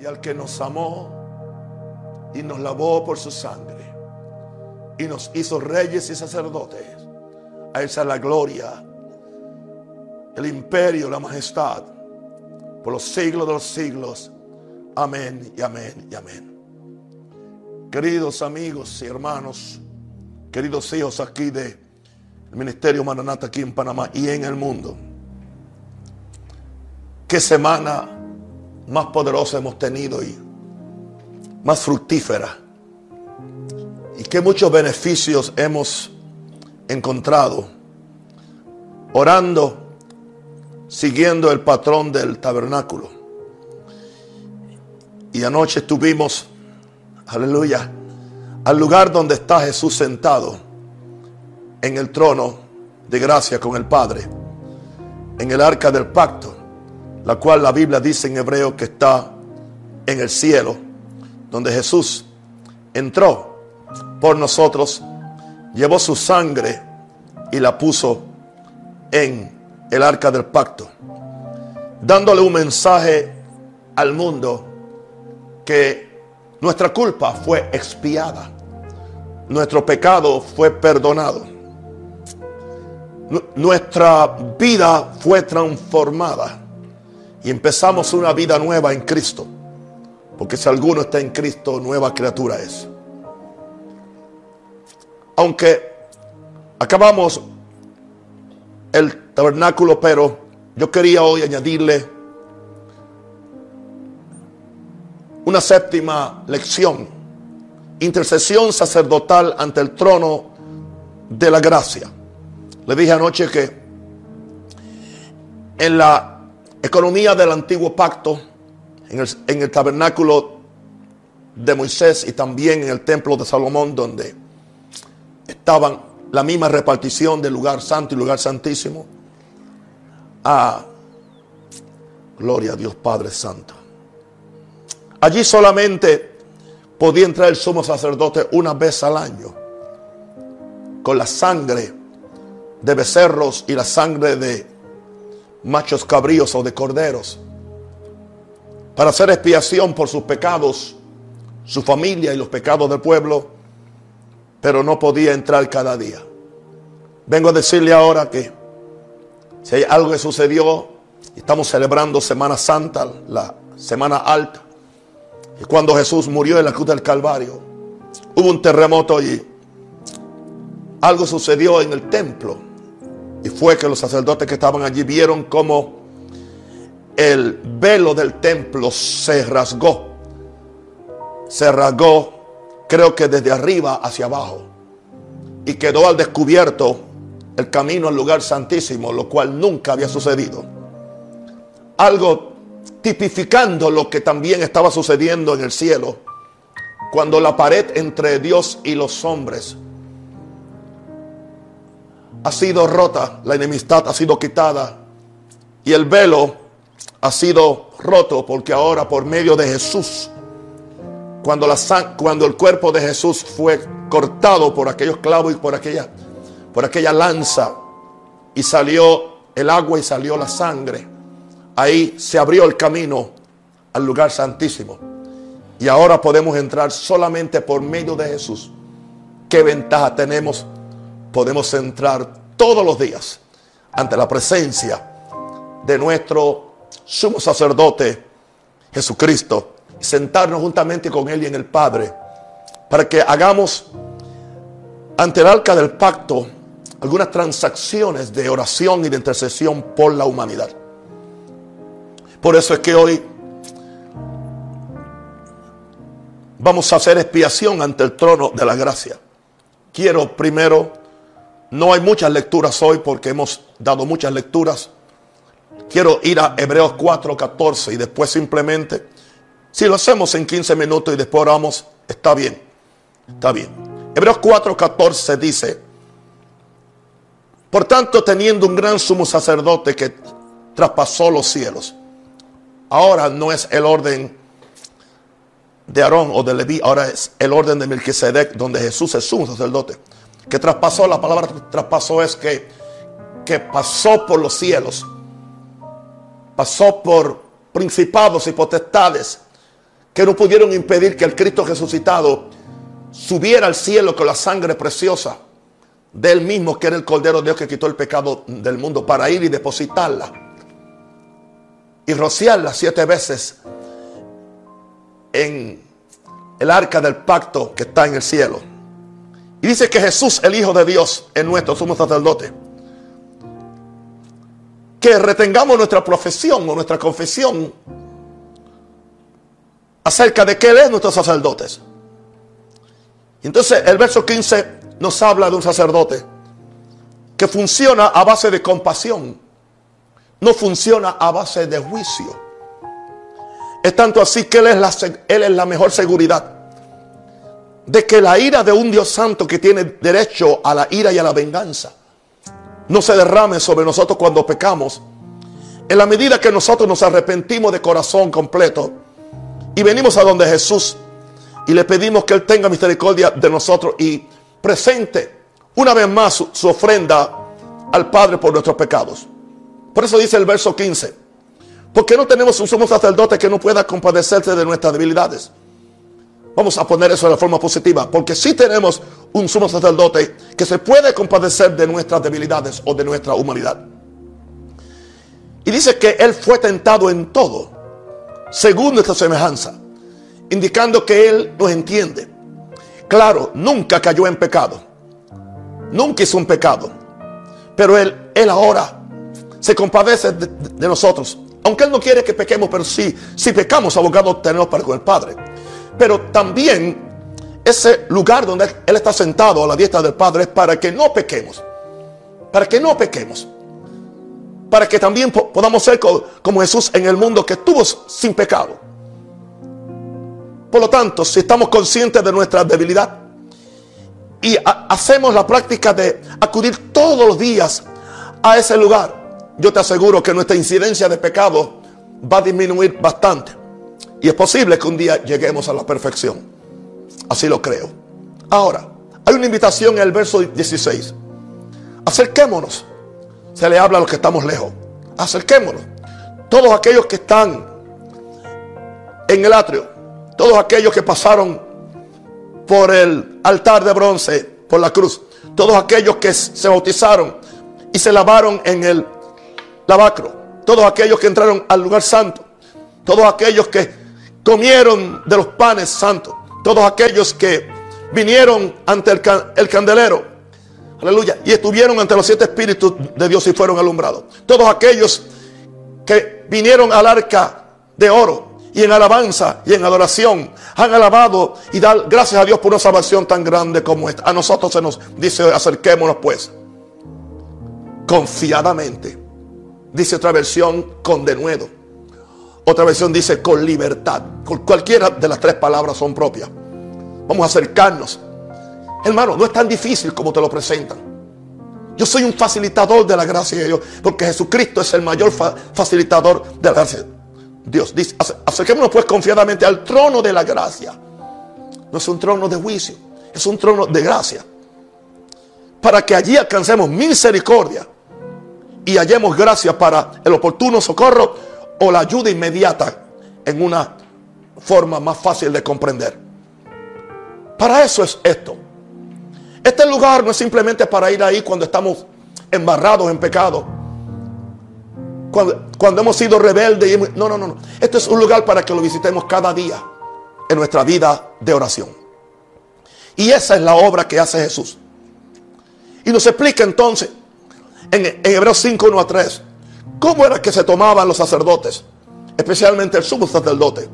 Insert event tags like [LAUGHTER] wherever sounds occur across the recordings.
y al que nos amó y nos lavó por su sangre y nos hizo reyes y sacerdotes. A esa la gloria, el imperio, la majestad, por los siglos de los siglos. Amén y amén y amén. Queridos amigos y hermanos, queridos hijos aquí del Ministerio Maranata aquí en Panamá y en el mundo. Qué semana más poderosa hemos tenido y más fructífera. Y qué muchos beneficios hemos encontrado orando, siguiendo el patrón del tabernáculo. Y anoche estuvimos, aleluya, al lugar donde está Jesús sentado en el trono de gracia con el Padre, en el arca del pacto la cual la Biblia dice en hebreo que está en el cielo, donde Jesús entró por nosotros, llevó su sangre y la puso en el arca del pacto, dándole un mensaje al mundo que nuestra culpa fue expiada, nuestro pecado fue perdonado, nuestra vida fue transformada y empezamos una vida nueva en Cristo. Porque si alguno está en Cristo, nueva criatura es. Aunque acabamos el tabernáculo, pero yo quería hoy añadirle una séptima lección. Intercesión sacerdotal ante el trono de la gracia. Le dije anoche que en la economía del antiguo pacto, en el, tabernáculo de Moisés y también en el templo de Salomón, donde estaban la misma repartición del lugar santo y lugar santísimo. Ah, gloria a Dios Padre Santo. Allí solamente podía entrar el sumo sacerdote una vez al año con la sangre de becerros y la sangre de machos cabríos o de corderos, para hacer expiación por sus pecados, su familia y los pecados del pueblo, pero no podía entrar cada día. Vengo a decirle ahora que si hay algo que sucedió, estamos celebrando Semana Santa, la Semana Alta, y cuando Jesús murió en la cruz del Calvario, hubo un terremoto y algo sucedió en el templo y fue que los sacerdotes que estaban allí vieron como el velo del templo se rasgó. Se rasgó, creo que desde arriba hacia abajo. Y quedó al descubierto el camino al lugar santísimo, lo cual nunca había sucedido. Algo tipificando lo que también estaba sucediendo en el cielo, cuando la pared entre Dios y los hombres ha sido rota, la enemistad ha sido quitada y el velo ha sido roto porque ahora por medio de Jesús, cuando, la, cuando el cuerpo de Jesús fue cortado por aquellos clavos y por aquella, por aquella lanza y salió el agua y salió la sangre, ahí se abrió el camino al lugar santísimo. Y ahora podemos entrar solamente por medio de Jesús. ¿Qué ventaja tenemos? Podemos entrar todos los días ante la presencia de nuestro sumo sacerdote Jesucristo y sentarnos juntamente con Él y en el Padre para que hagamos ante el arca del pacto algunas transacciones de oración y de intercesión por la humanidad. Por eso es que hoy vamos a hacer expiación ante el trono de la gracia. Quiero primero no hay muchas lecturas hoy porque hemos dado muchas lecturas. Quiero ir a Hebreos 4:14 y después simplemente, si lo hacemos en 15 minutos y después oramos, está bien, está bien. Hebreos 4:14 dice, por tanto teniendo un gran sumo sacerdote que traspasó los cielos, ahora no es el orden de Aarón o de Leví, ahora es el orden de Melquisedec, donde Jesús es sumo sacerdote que traspasó, la palabra traspasó es que, que pasó por los cielos, pasó por principados y potestades, que no pudieron impedir que el Cristo resucitado subiera al cielo con la sangre preciosa de él mismo, que era el Cordero de Dios que quitó el pecado del mundo, para ir y depositarla y rociarla siete veces en el arca del pacto que está en el cielo. Y dice que Jesús, el Hijo de Dios, es nuestro sumo sacerdote. Que retengamos nuestra profesión o nuestra confesión acerca de que Él es nuestro sacerdote. Entonces el verso 15 nos habla de un sacerdote que funciona a base de compasión, no funciona a base de juicio. Es tanto así que Él es la, él es la mejor seguridad de que la ira de un Dios santo que tiene derecho a la ira y a la venganza no se derrame sobre nosotros cuando pecamos. En la medida que nosotros nos arrepentimos de corazón completo y venimos a donde Jesús y le pedimos que Él tenga misericordia de nosotros y presente una vez más su, ofrenda al Padre por nuestros pecados. Por eso dice el verso 15 porque no tenemos un sumo sacerdote que no pueda compadecerse de nuestras debilidades. Vamos a poner eso de la forma positiva. Porque sí tenemos un sumo sacerdote que se puede compadecer de nuestras debilidades o de nuestra humanidad. Y dice que Él fue tentado en todo, según nuestra semejanza, indicando que Él nos entiende. Claro, nunca cayó en pecado. Nunca hizo un pecado. Pero Él, él ahora se compadece de nosotros aunque Él no quiere que pequemos, pero sí, si pecamos, abogado tenemos para con el Padre. Pero también ese lugar donde Él está sentado a la diestra del Padre es para que no pequemos. Para que no pequemos. Para que también podamos ser como Jesús en el mundo que estuvo sin pecado. Por lo tanto, si estamos conscientes de nuestra debilidad y hacemos la práctica de acudir todos los días a ese lugar, yo te aseguro que nuestra incidencia de pecado va a disminuir bastante. Y es posible que un día lleguemos a la perfección. Así lo creo. Ahora, hay una invitación en el verso 16. Acerquémonos. Se le habla a los que estamos lejos. Acerquémonos. Todos aquellos que están en el atrio, todos aquellos que pasaron por el altar de bronce, por la cruz, todos aquellos que se bautizaron y se lavaron en el lavacro, todos aquellos que entraron al lugar santo, todos aquellos que comieron de los panes santos, todos aquellos que vinieron ante el, candelero, aleluya, y estuvieron ante los siete espíritus de Dios y fueron alumbrados, todos aquellos que vinieron al arca de oro y en alabanza y en adoración han alabado y dar gracias a Dios por una salvación tan grande como esta. A nosotros se nos dice, acerquémonos pues confiadamente Dice otra versión con denuedo. Otra versión dice con libertad. Cualquiera de las tres palabras son propias. Vamos a acercarnos. Hermano, no es tan difícil como te lo presentan. Yo soy un facilitador de la gracia de Dios. Porque Jesucristo es el mayor facilitador de la gracia. Dios dice, acerquémonos pues confiadamente al trono de la gracia. No es un trono de juicio, es un trono de gracia. Para que allí alcancemos misericordia y hallemos gracia para el oportuno socorro o la ayuda inmediata en una forma más fácil de comprender. Para eso es esto. Este lugar no es simplemente para ir ahí cuando estamos embarrados en pecado. Cuando, hemos sido rebeldes. Y, no, no, no. Esto es un lugar para que lo visitemos cada día en nuestra vida de oración. Y esa es la obra que hace Jesús. Y nos explica entonces en, Hebreos 5, 1 a 3. ¿Cómo era que se tomaban los sacerdotes? Especialmente el sumo sacerdote.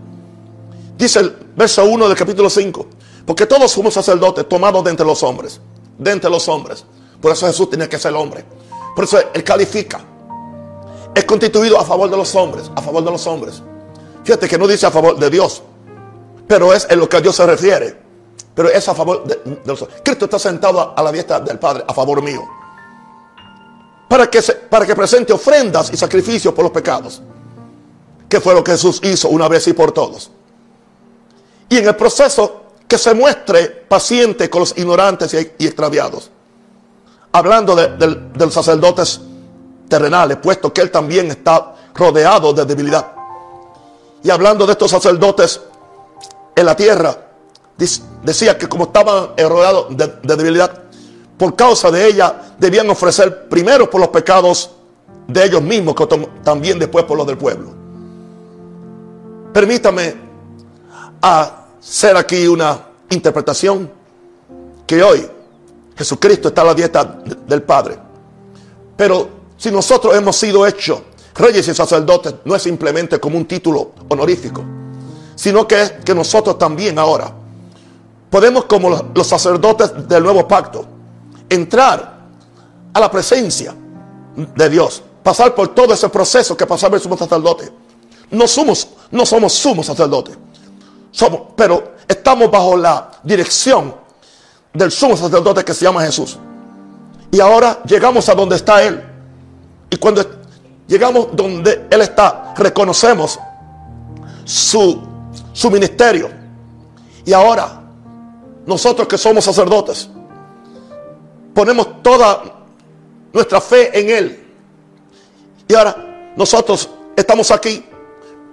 Dice el verso 1 del capítulo 5. Porque todos somos sacerdotes tomados de entre los hombres. De entre los hombres. Por eso Jesús tenía que ser hombre. Por eso Él califica. Es constituido a favor de los hombres. A favor de los hombres. Fíjate que no dice a favor de Dios. Pero es en lo que a Dios se refiere. Pero es a favor de, los hombres. Cristo está sentado a la diestra del Padre. A favor mío para que, para que presente ofrendas y sacrificios por los pecados. Que fue lo que Jesús hizo una vez y por todos. Y en el proceso que se muestre paciente con los ignorantes y, extraviados. Hablando de, los sacerdotes terrenales, puesto que él también está rodeado de debilidad. Y hablando de estos sacerdotes en la tierra, decía que como estaban rodeados de, de debilidad, por causa de ella debían ofrecer primero por los pecados de ellos mismos, también después por los del pueblo. Permítame hacer aquí una interpretación que hoy Jesucristo está a la dieta del Padre. Pero si nosotros hemos sido hechos reyes y sacerdotes, no es simplemente como un título honorífico, sino que que nosotros también ahora podemos como los sacerdotes del nuevo pacto entrar a la presencia de Dios, pasar por todo ese proceso que pasaba el sumo sacerdote. No somos, no somos sumos sacerdotes, somos, pero estamos bajo la dirección del sumo sacerdote que se llama Jesús. Y ahora llegamos a donde está Él. Y cuando llegamos donde Él está, reconocemos su, su ministerio. Y ahora, nosotros que somos sacerdotes, ponemos toda nuestra fe en Él. Y ahora nosotros estamos aquí,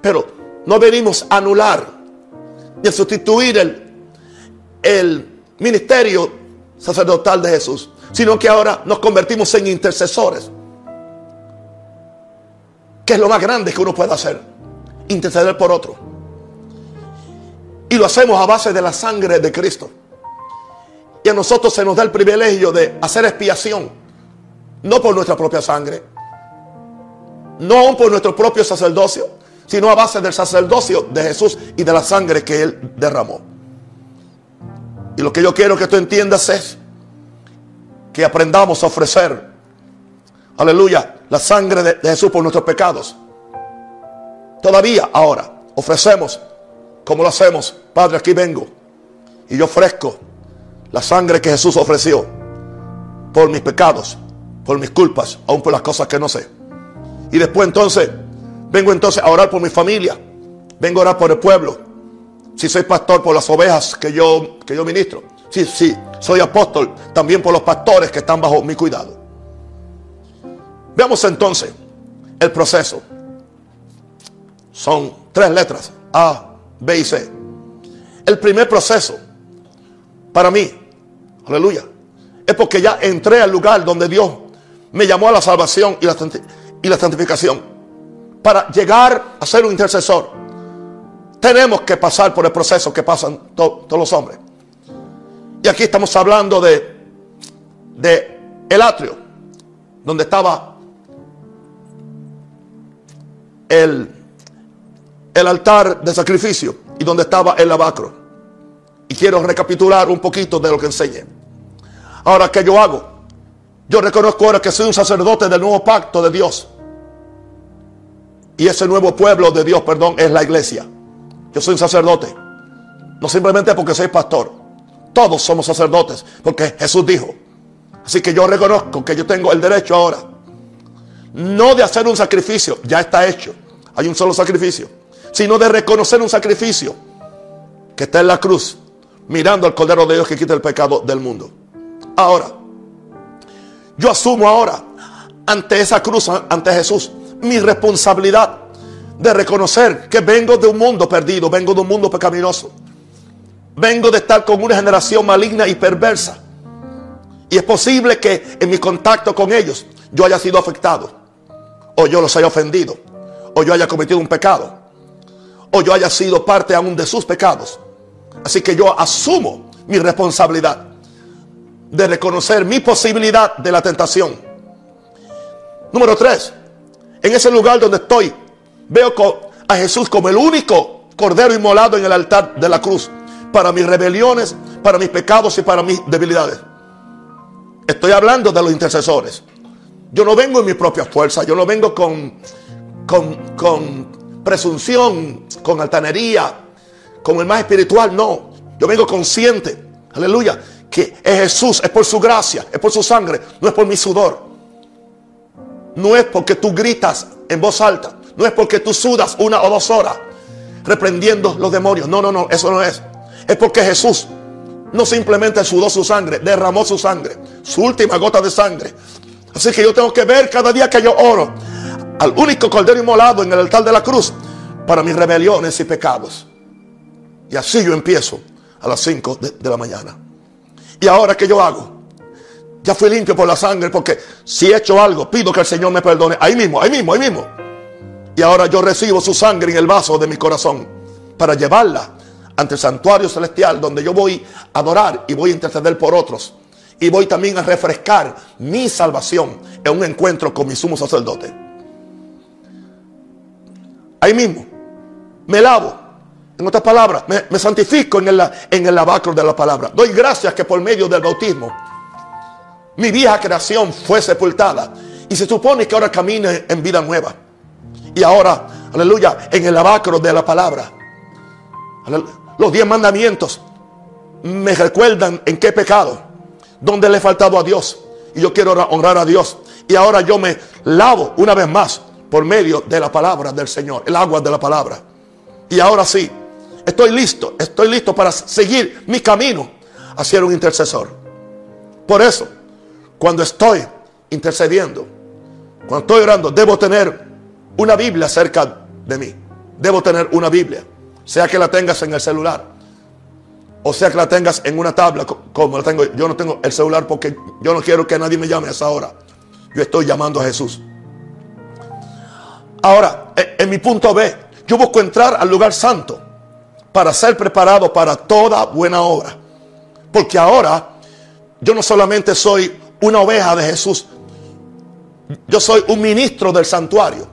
pero no venimos a anular ni a sustituir el, el ministerio sacerdotal de Jesús, sino que ahora nos convertimos en intercesores. Que es lo más grande que uno puede hacer? Interceder por otro. Y lo hacemos a base de la sangre de Cristo. Y a nosotros se nos da el privilegio de hacer expiación, no por nuestra propia sangre, no por nuestro propio sacerdocio, sino a base del sacerdocio de Jesús y de la sangre que Él derramó. Y lo que yo quiero que tú entiendas es que aprendamos a ofrecer, aleluya, la sangre de, Jesús por nuestros pecados. Todavía ahora ofrecemos como lo hacemos. Padre, aquí vengo y yo ofrezco la sangre que Jesús ofreció por mis pecados, por mis culpas, aún por las cosas que no sé. Y después entonces, vengo entonces a orar por mi familia, vengo a orar por el pueblo, si soy pastor por las ovejas que yo, que yo ministro. Sí, sí, soy apóstol también por los pastores que están bajo mi cuidado. Veamos entonces el proceso. Son tres letras, A, B y C. El primer proceso, para mí, aleluya, es porque ya entré al lugar donde Dios me llamó a la salvación y la, santificación. Para llegar a ser un intercesor tenemos que pasar por el proceso que pasan todos los hombres. Y aquí estamos hablando de, el atrio, donde estaba el altar de sacrificio y donde estaba el lavacro. Y quiero recapitular un poquito de lo que enseñé. Ahora, ¿qué yo hago? Yo reconozco ahora que soy un sacerdote del nuevo pacto de Dios. Y ese nuevo pueblo de Dios, perdón, es la iglesia. Yo soy un sacerdote. No simplemente porque soy pastor. Todos somos sacerdotes. Porque Jesús dijo. Así que yo reconozco que yo tengo el derecho ahora. No de hacer un sacrificio. Ya está hecho. Hay un solo sacrificio. Sino de reconocer un sacrificio. Que está en la cruz. Mirando al Cordero de Dios que quita el pecado del mundo. Ahora. Yo asumo ahora. Ante esa cruz. Ante Jesús. Mi responsabilidad de reconocer que vengo de un mundo perdido, vengo de un mundo pecaminoso. Vengo de estar con una generación maligna y perversa. Y es posible que en mi contacto con ellos yo haya sido afectado. O yo los haya ofendido. O yo haya cometido un pecado. O yo haya sido parte aún de sus pecados. Así que yo asumo mi responsabilidad de reconocer mi posibilidad de la tentación. Número tres, en ese lugar donde estoy, Veo a Jesús como el único cordero inmolado en el altar de la cruz para mis rebeliones, para mis pecados y para mis debilidades. Estoy hablando de los intercesores. Yo no vengo en mi propia fuerza, yo no vengo con, con, con presunción, con altanería, como el más espiritual, no. Yo vengo consciente, aleluya, que es Jesús, es por su gracia, es por su sangre, no es por mi sudor. No es porque tú gritas en voz alta, no es porque tú sudas una o dos horas reprendiendo los demonios. No, no, no, eso no es. Es porque Jesús no simplemente sudó su sangre, derramó su sangre, su última gota de sangre. Así que yo tengo que ver cada día que yo oro al único cordero inmolado en el altar de la cruz para mis rebeliones y pecados. Y así yo empiezo a las 5 de, la mañana. ¿Y ahora qué yo hago? Ya fui limpio por la sangre porque si he hecho algo, pido que el Señor me perdone. Ahí mismo, ahí mismo, ahí mismo. Y ahora yo recibo su sangre en el vaso de mi corazón para llevarla ante el santuario celestial donde yo voy a adorar y voy a interceder por otros. Y voy también a refrescar mi salvación en un encuentro con mi sumo sacerdote. Ahí mismo, me lavo. En otras palabras, me, santifico en el, en lavacro de la palabra. Doy gracias que por medio del bautismo mi vieja creación fue sepultada. Y se supone que ahora camine en vida nueva. Y ahora, aleluya, en el lavacro de la palabra. Los diez mandamientos me recuerdan en qué pecado, donde le he faltado a Dios. Y yo quiero honrar a Dios. Y ahora yo me lavo una vez más por medio de la palabra del Señor, el agua de la palabra. Y ahora sí, estoy listo, estoy listo para seguir mi camino hacia un intercesor. Por eso, cuando estoy intercediendo, cuando estoy orando, debo tener una Biblia cerca de mí. Debo tener una Biblia. Sea que la tengas en el celular. O sea que la tengas en una tabla como la tengo. Yo no tengo el celular porque yo no quiero que nadie me llame a esa hora. Yo estoy llamando a Jesús. Ahora, en mi punto B, yo busco entrar al lugar santo para ser preparado para toda buena obra. Porque ahora yo no solamente soy una oveja de Jesús, yo soy un ministro del santuario.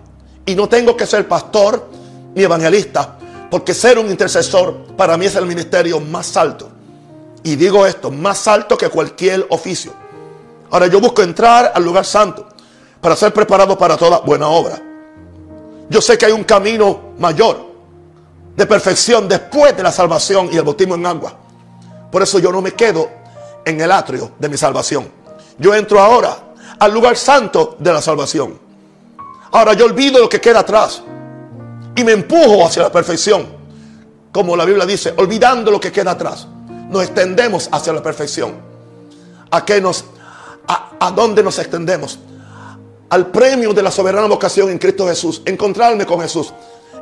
Y no tengo que ser pastor ni evangelista porque ser un intercesor para mí es el ministerio más alto. Y digo esto, más alto que cualquier oficio. Ahora yo busco entrar al lugar santo para ser preparado para toda buena obra. Yo sé que hay un camino mayor de perfección después de la salvación y el bautismo en agua. Por eso yo no me quedo en el atrio de mi salvación. Yo entro ahora al lugar santo de la salvación. Ahora yo olvido lo que queda atrás y me empujo hacia la perfección. Como la Biblia dice, olvidando lo que queda atrás, nos extendemos hacia la perfección. ¿A qué nos a, a dónde nos extendemos? Al premio de la soberana vocación en Cristo Jesús, encontrarme con Jesús,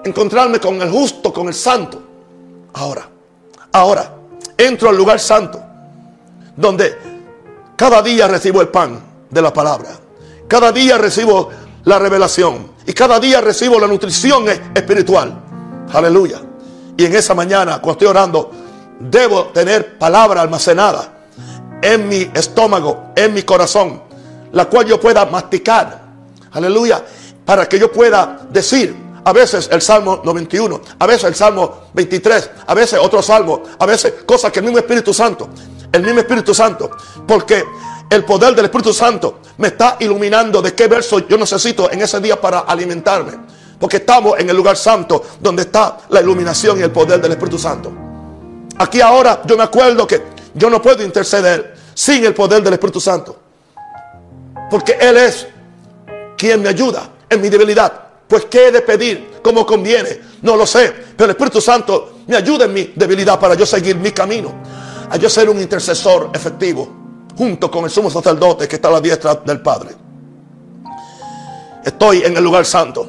encontrarme con el justo, con el santo. Ahora, ahora entro al lugar santo, donde cada día recibo el pan de la palabra. Cada día recibo la revelación. Y cada día recibo la nutrición espiritual. Aleluya. Y en esa mañana, cuando estoy orando, debo tener palabra almacenada en mi estómago, en mi corazón, la cual yo pueda masticar. Aleluya. Para que yo pueda decir, a veces el Salmo 91, a veces el Salmo 23, a veces otro Salmo, a veces cosas que el mismo Espíritu Santo, el mismo Espíritu Santo, porque el poder del Espíritu Santo me está iluminando de qué verso yo necesito en ese día para alimentarme. Porque estamos en el lugar santo donde está la iluminación y el poder del Espíritu Santo. Aquí ahora yo me acuerdo que yo no puedo interceder sin el poder del Espíritu Santo. Porque Él es quien me ayuda en mi debilidad. Pues qué he de pedir, como conviene, no lo sé. Pero el Espíritu Santo me ayuda en mi debilidad para yo seguir mi camino. A yo ser un intercesor efectivo junto con el sumo sacerdote que está a la diestra del Padre. Estoy en el lugar santo.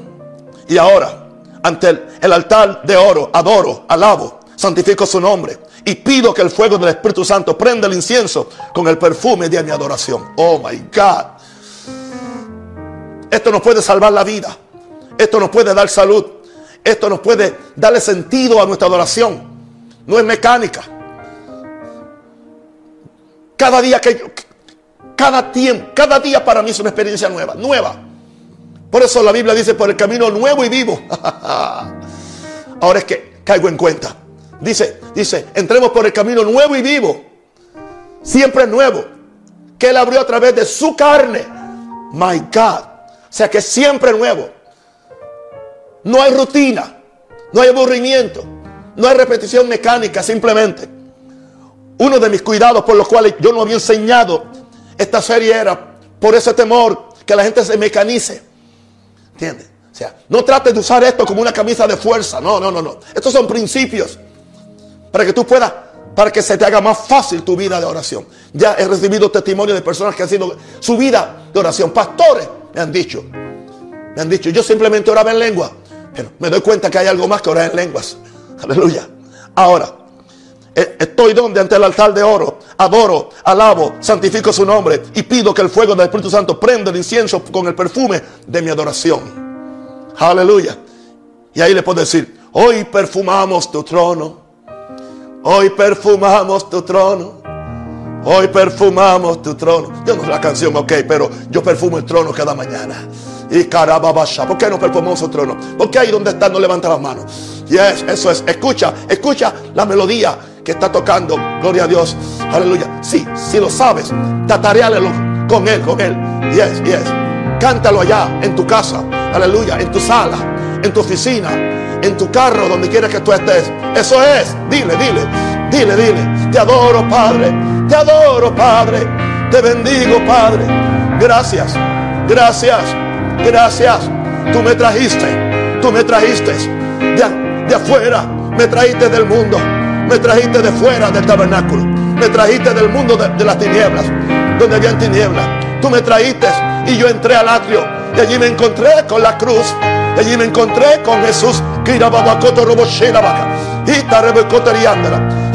Y ahora, ante el, altar de oro, adoro, alabo, santifico su nombre. Y pido que el fuego del Espíritu Santo prenda el incienso con el perfume de mi adoración. Oh my God. Esto nos puede salvar la vida. Esto nos puede dar salud. Esto nos puede darle sentido a nuestra adoración. No es mecánica. Cada día que yo, cada tiempo, cada día para mí es una experiencia nueva, nueva. Por eso la Biblia dice por el camino nuevo y vivo. [LAUGHS] Ahora es que caigo en cuenta. Dice, dice, entremos por el camino nuevo y vivo. Siempre nuevo. Que Él abrió a través de su carne. My God. O sea que siempre nuevo. No hay rutina. No hay aburrimiento. No hay repetición mecánica simplemente. Uno de mis cuidados por los cuales yo no había enseñado esta serie era por ese temor que la gente se mecanice. ¿Entiendes? O sea, no trates de usar esto como una camisa de fuerza. No, no, no, no. Estos son principios para que tú puedas, para que se te haga más fácil tu vida de oración. Ya he recibido testimonio de personas que han sido su vida de oración. Pastores me han dicho, me han dicho, yo simplemente oraba en lengua, me doy cuenta que hay algo más que orar en lenguas. Aleluya. Ahora, Eh, estoy donde ante el altar de oro. Adoro, alabo, santifico su nombre y pido que el fuego del Espíritu Santo prenda el incienso con el perfume de mi adoración. Aleluya. Y ahí le puedo decir, hoy perfumamos tu trono. Hoy perfumamos tu trono. Hoy perfumamos tu trono. Yo no sé la canción, ok, pero yo perfumo el trono cada mañana. Y carababasha. ¿Por qué no perfumamos el trono? Porque ahí donde está no levanta las manos. Yes, eso es. Escucha, escucha la melodía que está tocando. Gloria a Dios. Aleluya. Sí, si lo sabes, tatarealo con él, con él. Yes, yes. Cántalo allá, en tu casa. Aleluya. En tu sala, en tu oficina, en tu carro, donde quiera que tú estés. Eso es. Dile, dile, dile, dile. Te adoro, Padre. Te adoro, Padre. Te bendigo, Padre. Gracias. Gracias. Gracias. Tú me trajiste. Tú me trajiste de, de afuera. Me trajiste del mundo. Me trajiste de fuera del tabernáculo. Me trajiste del mundo de, las tinieblas, donde había tinieblas. Tú me trajiste y yo entré al atrio. Y allí me encontré con la cruz. Y allí me encontré con Jesús. Y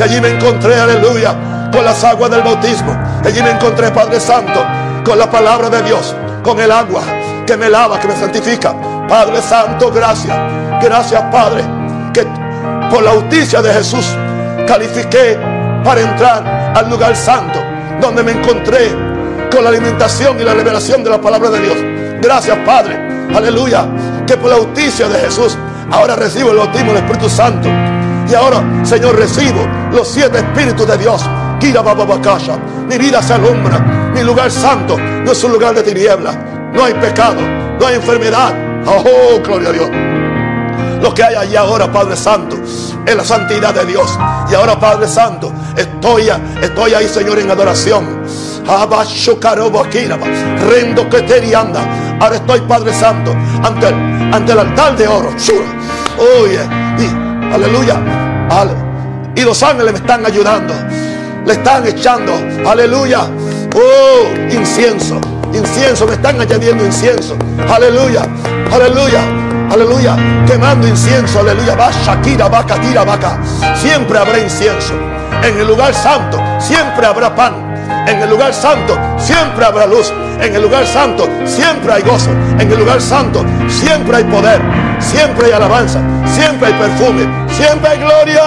allí me encontré, aleluya, con las aguas del bautismo. Y allí me encontré, Padre Santo, con la palabra de Dios, con el agua que me lava, que me santifica. Padre Santo, gracias. Gracias, Padre, que por la justicia de Jesús califiqué para entrar al lugar santo, donde me encontré con la alimentación y la revelación de la palabra de Dios. Gracias, Padre. Aleluya. Que por la justicia de Jesús ahora recibo el bautismo del Espíritu Santo. Y ahora, Señor, recibo los siete espíritus de Dios. Mi vida se alumbra. Mi lugar santo no es un lugar de tinieblas. No hay pecado. No hay enfermedad. Oh, gloria a Dios. Lo que hay allí ahora, Padre Santo, es la santidad de Dios. Y ahora, Padre Santo, estoy, estoy ahí, Señor, en adoración. Rendo que anda. Ahora estoy, Padre Santo, ante el, altar de oro. Oye, y, aleluya. Y los ángeles me están ayudando. Le están echando, aleluya. Oh, incienso, incienso, me están añadiendo incienso. Aleluya, aleluya. Aleluya. Quemando incienso. Aleluya. Va Shakira, va Katira, vaca. Siempre habrá incienso. En el lugar santo siempre habrá pan. En el lugar santo siempre habrá luz. En el lugar santo siempre hay gozo. En el lugar santo siempre hay poder. Siempre hay alabanza. Siempre hay perfume. Siempre hay gloria.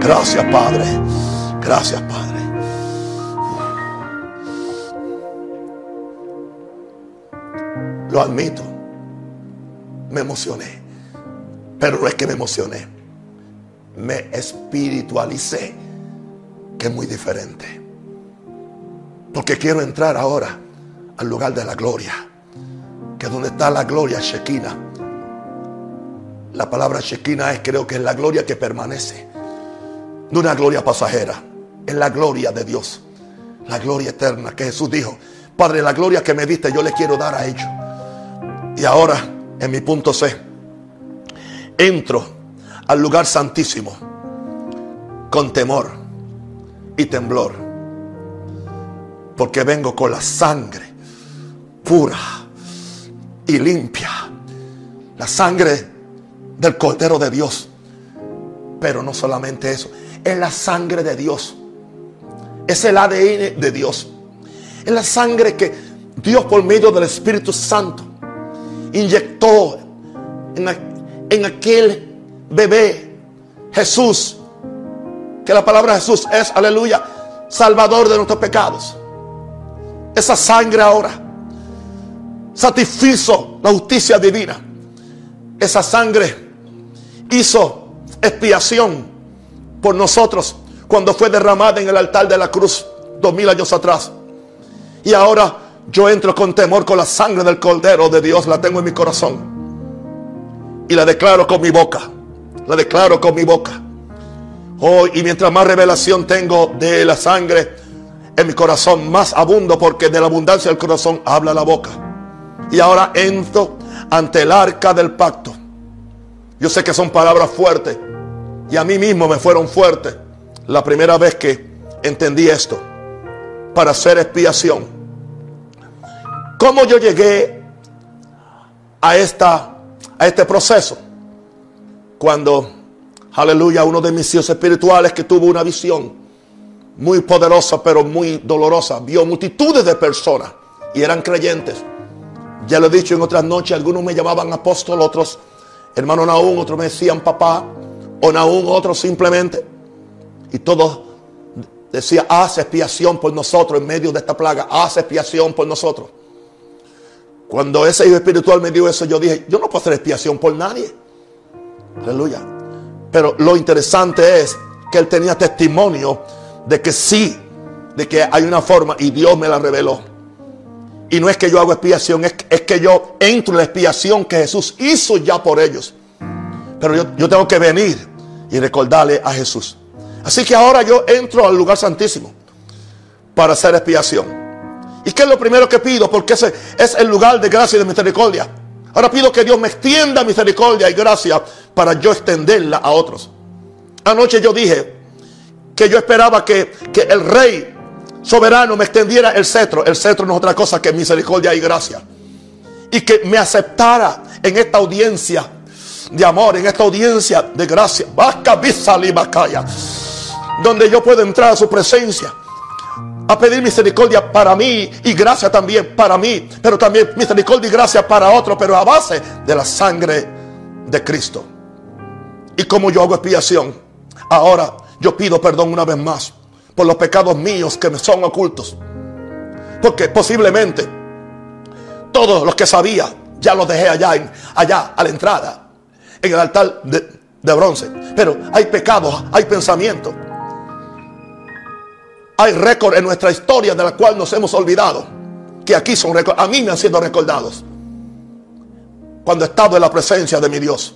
Gracias, Padre. Gracias, Padre. Lo admito. Me emocioné. Pero no es que me emocioné. Me espiritualicé. Que es muy diferente. Porque quiero entrar ahora al lugar de la gloria. Que es donde está la gloria Shekinah. La palabra Shekinah es creo que es la gloria que permanece. No una gloria pasajera. Es la gloria de Dios. La gloria eterna que Jesús dijo. Padre, la gloria que me diste yo le quiero dar a ellos. Y ahora, en mi punto C, entro al lugar santísimo con temor y temblor. Porque vengo con la sangre pura y limpia. La sangre del Cordero de Dios. Pero no solamente eso, es la sangre de Dios. Es el ADN de Dios. Es la sangre que Dios por medio del Espíritu Santo inyectó en, aquel bebé Jesús. Que la palabra Jesús es, aleluya, salvador de nuestros pecados. Esa sangre ahora satisfizo la justicia divina. Esa sangre hizo expiación por nosotros cuando fue derramada en el altar de la cruz dos mil años atrás. Y ahora yo entro con temor con la sangre del Cordero de Dios, la tengo en mi corazón. Y la declaro con mi boca. La declaro con mi boca. Oh, y mientras más revelación tengo de la sangre en mi corazón, más abundo, porque de la abundancia del corazón habla la boca. Y ahora entro ante el arca del pacto. Yo sé que son palabras fuertes. Y a mí mismo me fueron fuertes. La primera vez que entendí esto. Para hacer expiación ¿Cómo yo llegué a, esta, a este proceso? Cuando aleluya, uno de mis hijos espirituales que tuvo una visión muy poderosa pero muy dolorosa. Vio multitudes de personas y eran creyentes. Ya lo he dicho en otras noches, algunos me llamaban apóstol, otros hermano Naún, otros me decían papá, o Naún, otros simplemente. Y todos decían, haz expiación por nosotros en medio de esta plaga, haz expiación por nosotros. Cuando ese hijo espiritual me dio eso, yo dije, yo no puedo hacer expiación por nadie. Aleluya. Pero lo interesante es que él tenía testimonio de que sí, de que hay una forma y Dios me la reveló. Y no es que yo hago expiación, es, que yo entro en la expiación que Jesús hizo ya por ellos. Pero yo, yo tengo que venir y recordarle a Jesús. Así que ahora yo entro al lugar santísimo para hacer expiación. ¿Y qué es lo primero que pido? Porque ese es el lugar de gracia y de misericordia. Ahora pido que Dios me extienda misericordia y gracia para yo extenderla a otros. Anoche yo dije que yo esperaba que, que el rey soberano me extendiera el cetro. El cetro no es otra cosa que misericordia y gracia. Y que me aceptara en esta audiencia de amor, en esta audiencia de gracia. Donde yo puedo entrar a su presencia. A pedir misericordia para mí y gracia también para mí. Pero también misericordia y gracia para otro. Pero a base de la sangre de Cristo. Y como yo hago expiación. Ahora yo pido perdón una vez más por los pecados míos que me son ocultos. Porque posiblemente todos los que sabía ya los dejé allá, allá a la entrada, en el altar de, bronce. Pero hay pecados, hay pensamientos, hay récord en nuestra historia de la cual nos hemos olvidado. Que aquí son récords, a mí me han sido recordados. Cuando he estado en la presencia de mi Dios.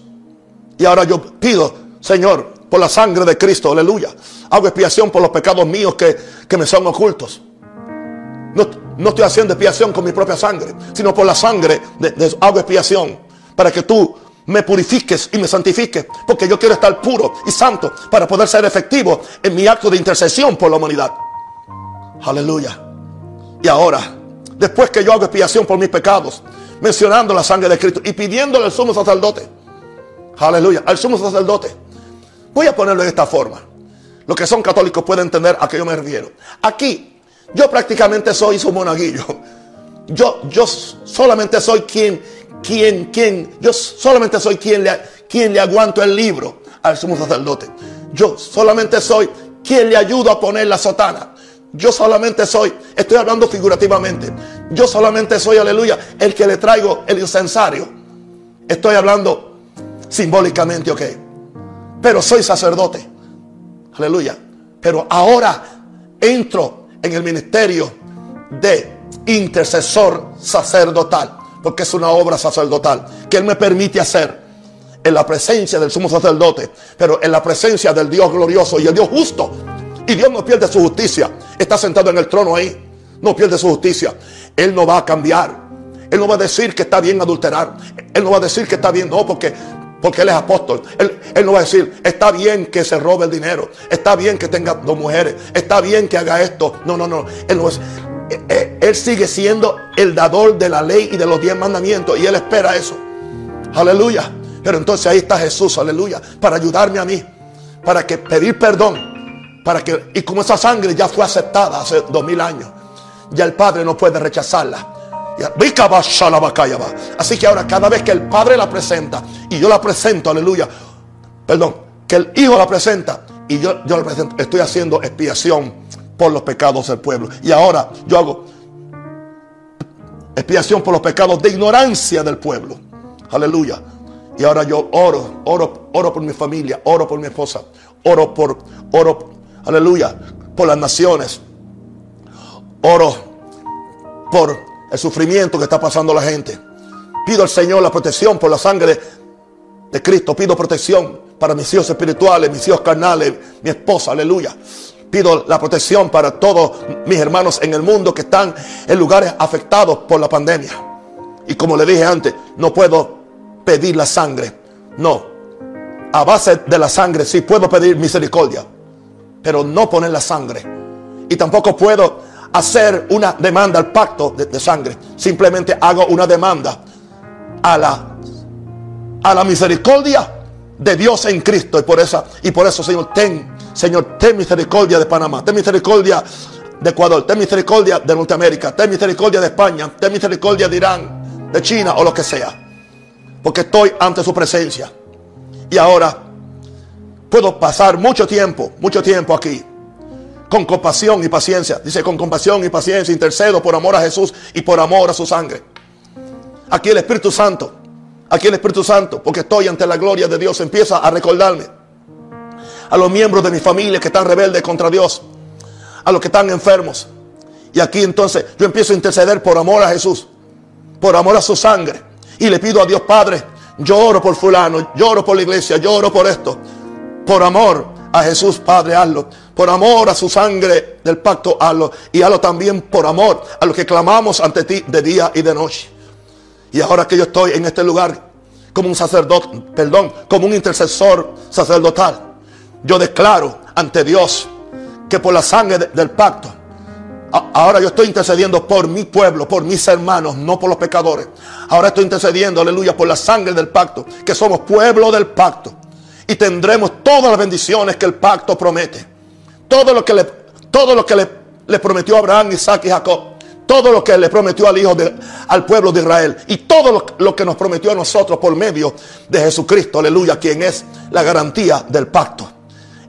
Y ahora yo pido, Señor, por la sangre de Cristo, aleluya. Hago expiación por los pecados míos que, me son ocultos. No, no, estoy haciendo expiación con mi propia sangre, sino por la sangre de, hago expiación para que tú me purifiques y me santifiques, porque yo quiero estar puro y santo para poder ser efectivo en mi acto de intercesión por la humanidad. Aleluya. Y ahora, después que yo hago expiación por mis pecados, mencionando la sangre de Cristo y pidiéndole al sumo sacerdote, aleluya, al sumo sacerdote, Voy a ponerlo de esta forma. Los que son católicos pueden entender a qué yo me refiero. Aquí, yo prácticamente soy su monaguillo. Yo, yo solamente soy quien, quien, quien, yo solamente soy quien le, quien le aguanto el libro al sumo sacerdote. Yo solamente soy quien le ayudo a poner la sotana. Yo solamente soy, estoy hablando figurativamente. Yo solamente soy, aleluya, el que le traigo el incensario. Estoy hablando simbólicamente, ok pero soy sacerdote. Aleluya. Pero ahora entro en el ministerio de intercesor sacerdotal, porque es una obra sacerdotal que Él me permite hacer en la presencia del sumo sacerdote, pero en la presencia del Dios glorioso y el Dios justo. Y Dios no pierde su justicia. Está sentado en el trono ahí. No pierde su justicia. Él no va a cambiar. Él no va a decir que está bien adulterar. Él no va a decir que está bien, no, porque porque él es apóstol. Él, no va a decir, está bien que se robe el dinero, está bien que tenga dos mujeres, está bien que haga esto. No, no, no. Él, eh, eh, él sigue siendo el dador de la ley y de los diez mandamientos y él espera eso. Aleluya. Pero entonces ahí está Jesús, aleluya, para ayudarme a mí, para que pedir perdón, para que y como esa sangre ya fue aceptada hace dos mil años, ya el Padre no puede rechazarla. Así que ahora cada vez que el Padre la presenta y yo la presento, aleluya, perdón, que el Hijo la presenta y yo, yo la presento, estoy haciendo expiación por los pecados del pueblo. Y ahora yo hago expiación por los pecados de ignorancia del pueblo. Aleluya. Y ahora yo oro, oro, oro por mi familia, oro por mi esposa, oro por, oro, aleluya, por las naciones. Oro por el sufrimiento que está pasando la gente. Pido al Señor la protección por la sangre de Cristo. Pido protección para mis hijos espirituales, mis hijos carnales, mi esposa, aleluya. Pido la protección para todos mis hermanos en el mundo que están en lugares afectados por la pandemia. Y como le dije antes, no puedo pedir la sangre. No. A base de la sangre sí puedo pedir misericordia. Pero no poner la sangre. Y tampoco puedo hacer una demanda al pacto de, sangre. Simplemente hago una demanda a la, a la misericordia de Dios en Cristo. Y por, esa, y por eso, Señor, ten, Señor, ten misericordia de Panamá, ten misericordia de Ecuador, ten misericordia de Norteamérica, ten misericordia de España, ten misericordia de Irán, de China o lo que sea. Porque estoy ante su presencia. Y ahora puedo pasar mucho tiempo, mucho tiempo aquí. Con compasión y paciencia. Dice, con compasión y paciencia intercedo por amor a Jesús y por amor a su sangre. Aquí el Espíritu Santo, aquí el Espíritu Santo, porque estoy ante la gloria de Dios, empieza a recordarme a los miembros de mi familia que están rebeldes contra Dios, a los que están enfermos. Y aquí entonces yo empiezo a interceder por amor a Jesús, por amor a su sangre. Y le pido a Dios Padre, lloro por fulano, lloro por la iglesia, lloro por esto. Por amor a Jesús, Padre, hazlo. Por amor a su sangre del pacto, hazlo. Y hazlo también por amor a lo que clamamos ante ti de día y de noche. Y ahora que yo estoy en este lugar como un sacerdote, perdón, como un intercesor sacerdotal, yo declaro ante Dios que por la sangre del pacto, ahora yo estoy intercediendo por mi pueblo, por mis hermanos, no por los pecadores. Ahora estoy intercediendo, aleluya, por la sangre del pacto, que somos pueblo del pacto. Y tendremos todas las bendiciones que el pacto promete. Todo lo que le, todo lo que le, prometió Abraham, Isaac y Jacob todo lo que le prometió al hijo de, al pueblo de Israel y todo lo, lo, que nos prometió a nosotros por medio de Jesucristo, aleluya, quien es la garantía del pacto.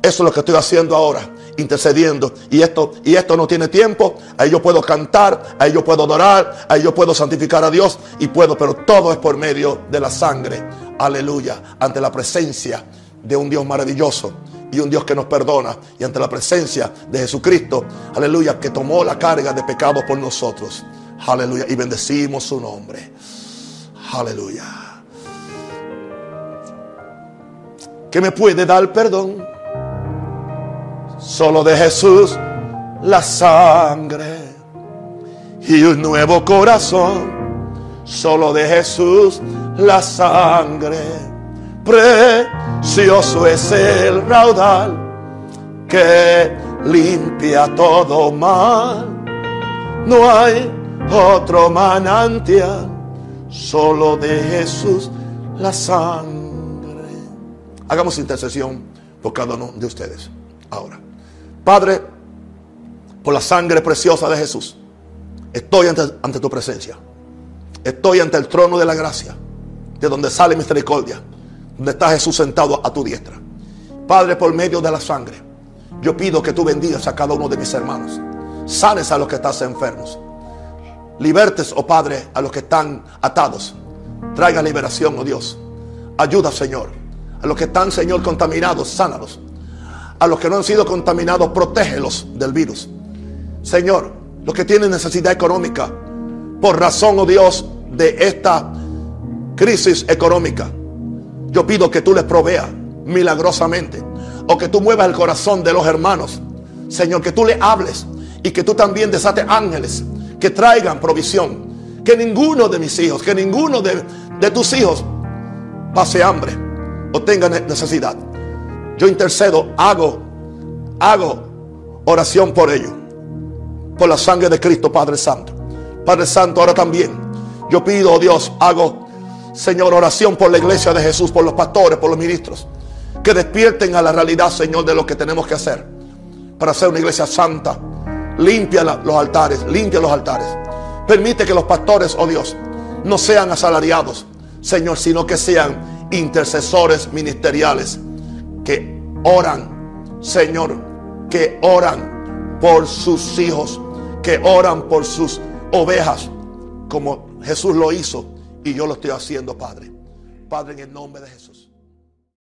Eso es lo que estoy haciendo ahora, intercediendo. Y esto, y esto no tiene tiempo. Ahí yo puedo cantar, ahí yo puedo adorar, ahí yo puedo santificar a Dios y puedo, pero todo es por medio de la sangre, aleluya, ante la presencia de un Dios maravilloso y un Dios que nos perdona y ante la presencia de Jesucristo, aleluya, que tomó la carga de pecado por nosotros. Aleluya, y bendecimos su nombre. Aleluya. ¿Qué me puede dar perdón? Solo de Jesús la sangre y un nuevo corazón. Solo de Jesús la sangre Precioso es el raudal que limpia todo mal. No hay otro manantial, solo de Jesús la sangre. Hagamos intercesión por cada uno de ustedes. Ahora, Padre, por la sangre preciosa de Jesús, estoy ante, ante tu presencia. Estoy ante el trono de la gracia, de donde sale misericordia donde está Jesús sentado a tu diestra. Padre, por medio de la sangre, yo pido que tú bendigas a cada uno de mis hermanos. Sanes a los que están enfermos. Libertes, oh Padre, a los que están atados. Traiga liberación, oh Dios. Ayuda, Señor. A los que están, Señor, contaminados, sánalos. A los que no han sido contaminados, protégelos del virus. Señor, los que tienen necesidad económica, por razón, oh Dios, de esta crisis económica. Yo pido que tú les proveas milagrosamente. O que tú muevas el corazón de los hermanos. Señor, que tú le hables. Y que tú también desates ángeles que traigan provisión. Que ninguno de mis hijos, que ninguno de, tus hijos pase hambre o tenga necesidad. Yo intercedo, hago, hago oración por ello. Por la sangre de Cristo, Padre Santo. Padre Santo, ahora también yo pido, oh Dios, hago Señor, oración por la iglesia de Jesús, por los pastores, por los ministros. Que despierten a la realidad, Señor, de lo que tenemos que hacer para hacer una iglesia santa. Limpia los altares, limpia los altares. Permite que los pastores, oh Dios, no sean asalariados, Señor, sino que sean intercesores ministeriales que oran, Señor, que oran por sus hijos, que oran por sus ovejas, como Jesús lo hizo y yo lo estoy haciendo, Padre. Padre, en el nombre de Jesús.